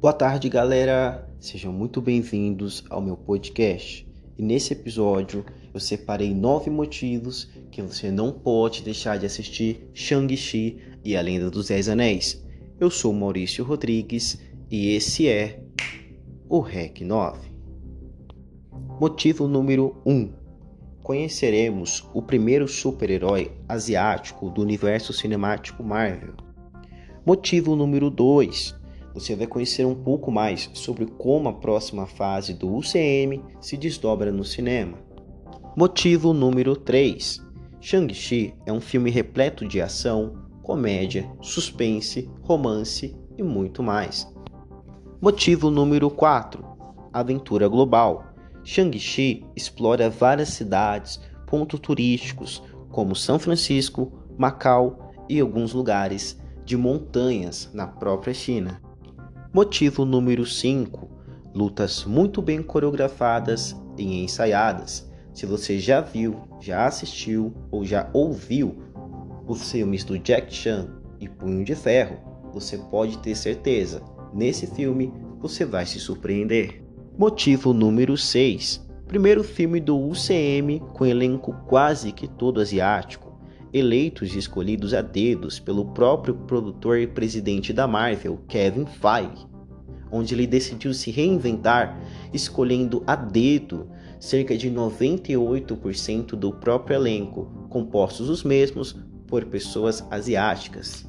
Boa tarde, galera. Sejam muito bem-vindos ao meu podcast. E nesse episódio eu separei nove motivos que você não pode deixar de assistir Shang-Chi e a Lenda dos Dez Anéis. Eu sou Maurício Rodrigues e esse é o REC 9. Motivo número 1. Conheceremos o primeiro super-herói asiático do universo cinemático Marvel. Motivo número 2. Você vai conhecer um pouco mais sobre como a próxima fase do UCM se desdobra no cinema. Motivo número 3. Shang-Chi é um filme repleto de ação, comédia, suspense, romance e muito mais. Motivo número 4. Aventura global. Shang-Chi explora várias cidades, pontos turísticos como São Francisco, Macau e alguns lugares de montanhas na própria China. Motivo número 5: lutas muito bem coreografadas e ensaiadas. Se você já viu, já assistiu ou já ouviu os filmes do Jack Chan e Punho de Ferro, você pode ter certeza, nesse filme você vai se surpreender. Motivo número 6: primeiro filme do UCM com elenco quase que todo asiático eleitos e escolhidos a dedos pelo próprio produtor e presidente da Marvel, Kevin Feige, onde ele decidiu se reinventar, escolhendo a dedo cerca de 98% do próprio elenco, compostos os mesmos por pessoas asiáticas.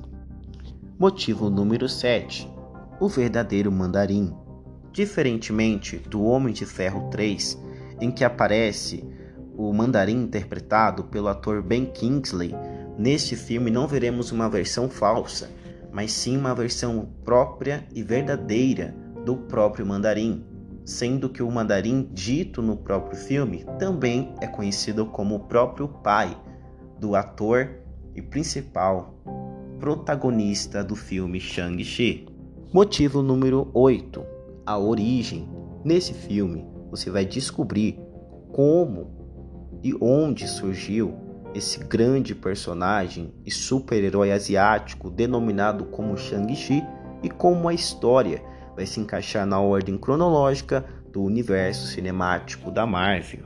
Motivo número 7: O verdadeiro mandarim. Diferentemente do Homem de Ferro 3, em que aparece o mandarim interpretado pelo ator Ben Kingsley, neste filme não veremos uma versão falsa, mas sim uma versão própria e verdadeira do próprio mandarim, sendo que o mandarim dito no próprio filme também é conhecido como o próprio pai do ator e principal protagonista do filme Shang-Chi. Motivo número 8: a origem. Nesse filme, você vai descobrir como e onde surgiu esse grande personagem e super-herói asiático denominado como Shang-Chi e como a história vai se encaixar na ordem cronológica do universo cinemático da Marvel.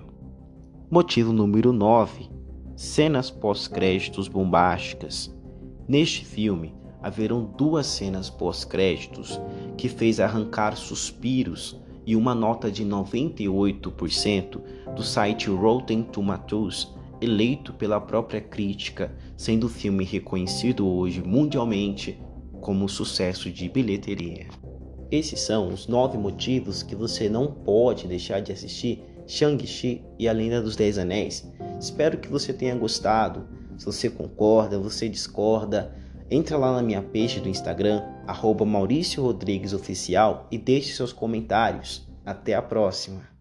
Motivo número 9: cenas pós-créditos bombásticas. Neste filme, haverão duas cenas pós-créditos que fez arrancar suspiros e uma nota de 98% do site Rotten Tomatoes, eleito pela própria crítica, sendo o filme reconhecido hoje mundialmente como sucesso de bilheteria. Esses são os nove motivos que você não pode deixar de assistir Shang-Chi e a Lenda dos Dez Anéis. Espero que você tenha gostado. Se você concorda, você discorda, entra lá na minha page do Instagram, arroba Maurício Rodrigues Oficial e deixe seus comentários. Até a próxima!